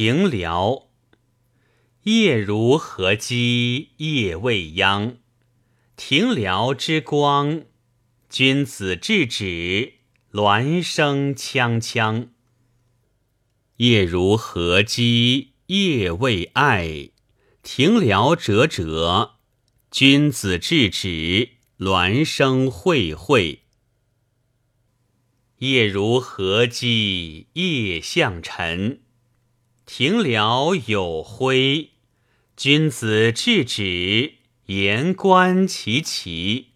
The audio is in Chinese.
庭辽。夜如何鸡，夜未央。庭辽之光，君子制止，鸾声锵锵。夜如何鸡，夜未艾。庭辽折折，君子制止，鸾声会会。夜如何鸡，夜向晨。庭辽有辉，君子制止，言观其奇。